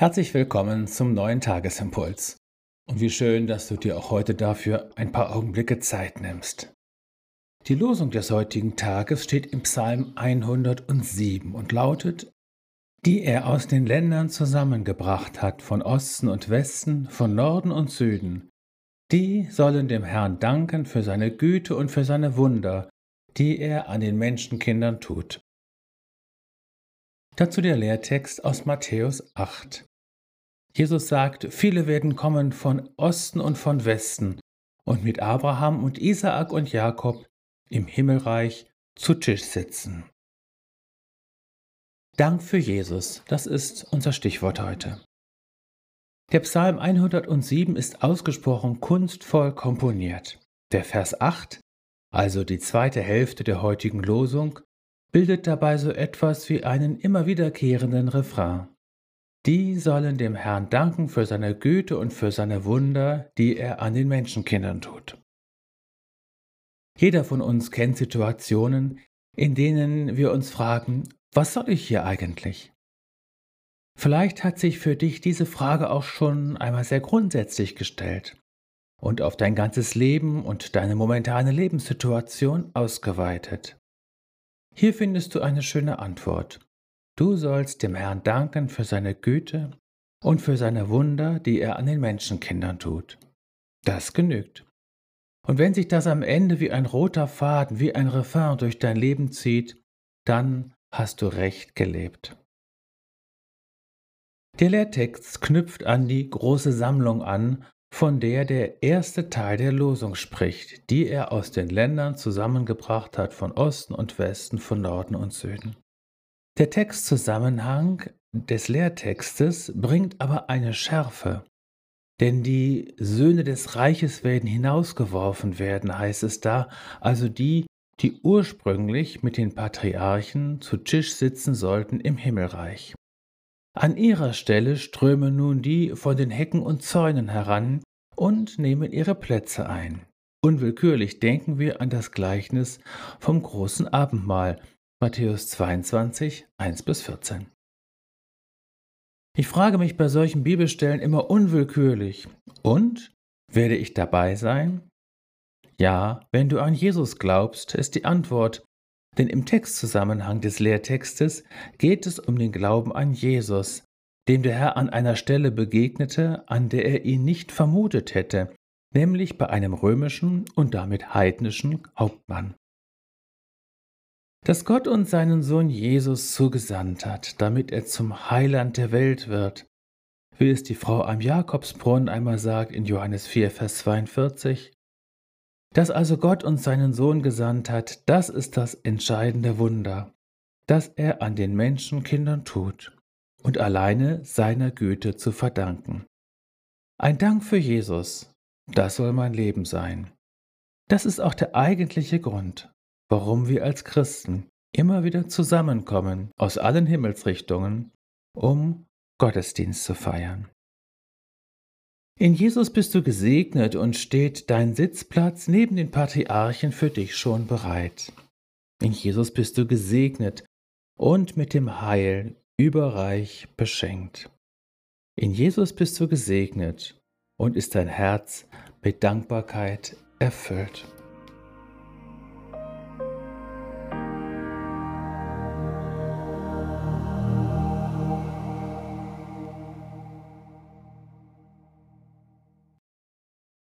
Herzlich willkommen zum neuen Tagesimpuls. Und wie schön, dass du dir auch heute dafür ein paar Augenblicke Zeit nimmst. Die Losung des heutigen Tages steht im Psalm 107 und lautet, die er aus den Ländern zusammengebracht hat, von Osten und Westen, von Norden und Süden, die sollen dem Herrn danken für seine Güte und für seine Wunder, die er an den Menschenkindern tut. Dazu der Lehrtext aus Matthäus 8. Jesus sagt, viele werden kommen von Osten und von Westen und mit Abraham und Isaak und Jakob im Himmelreich zu Tisch sitzen. Dank für Jesus, das ist unser Stichwort heute. Der Psalm 107 ist ausgesprochen kunstvoll komponiert. Der Vers 8, also die zweite Hälfte der heutigen Losung, bildet dabei so etwas wie einen immer wiederkehrenden Refrain. Die sollen dem Herrn danken für seine Güte und für seine Wunder, die er an den Menschenkindern tut. Jeder von uns kennt Situationen, in denen wir uns fragen, was soll ich hier eigentlich? Vielleicht hat sich für dich diese Frage auch schon einmal sehr grundsätzlich gestellt und auf dein ganzes Leben und deine momentane Lebenssituation ausgeweitet. Hier findest du eine schöne Antwort. Du sollst dem Herrn danken für seine Güte und für seine Wunder, die er an den Menschenkindern tut. Das genügt. Und wenn sich das am Ende wie ein roter Faden, wie ein Refrain durch dein Leben zieht, dann hast du recht gelebt. Der Lehrtext knüpft an die große Sammlung an, von der der erste Teil der Losung spricht, die er aus den Ländern zusammengebracht hat von Osten und Westen, von Norden und Süden. Der Textzusammenhang des Lehrtextes bringt aber eine Schärfe. Denn die Söhne des Reiches werden hinausgeworfen werden, heißt es da, also die, die ursprünglich mit den Patriarchen zu Tisch sitzen sollten im Himmelreich. An ihrer Stelle strömen nun die von den Hecken und Zäunen heran und nehmen ihre Plätze ein. Unwillkürlich denken wir an das Gleichnis vom großen Abendmahl, Matthäus 22, 1 bis 14. Ich frage mich bei solchen Bibelstellen immer unwillkürlich, und werde ich dabei sein? Ja, wenn du an Jesus glaubst, ist die Antwort, denn im Textzusammenhang des Lehrtextes geht es um den Glauben an Jesus, dem der Herr an einer Stelle begegnete, an der er ihn nicht vermutet hätte, nämlich bei einem römischen und damit heidnischen Hauptmann dass Gott uns seinen Sohn Jesus zugesandt hat, damit er zum Heiland der Welt wird. Wie es die Frau am Jakobsbrunnen einmal sagt in Johannes 4, Vers 42. Dass also Gott uns seinen Sohn gesandt hat, das ist das entscheidende Wunder, das er an den Menschenkindern tut und alleine seiner Güte zu verdanken. Ein Dank für Jesus, das soll mein Leben sein. Das ist auch der eigentliche Grund, warum wir als Christen immer wieder zusammenkommen aus allen Himmelsrichtungen, um Gottesdienst zu feiern. In Jesus bist du gesegnet und steht dein Sitzplatz neben den Patriarchen für dich schon bereit. In Jesus bist du gesegnet und mit dem Heil überreich beschenkt. In Jesus bist du gesegnet und ist dein Herz mit Dankbarkeit erfüllt.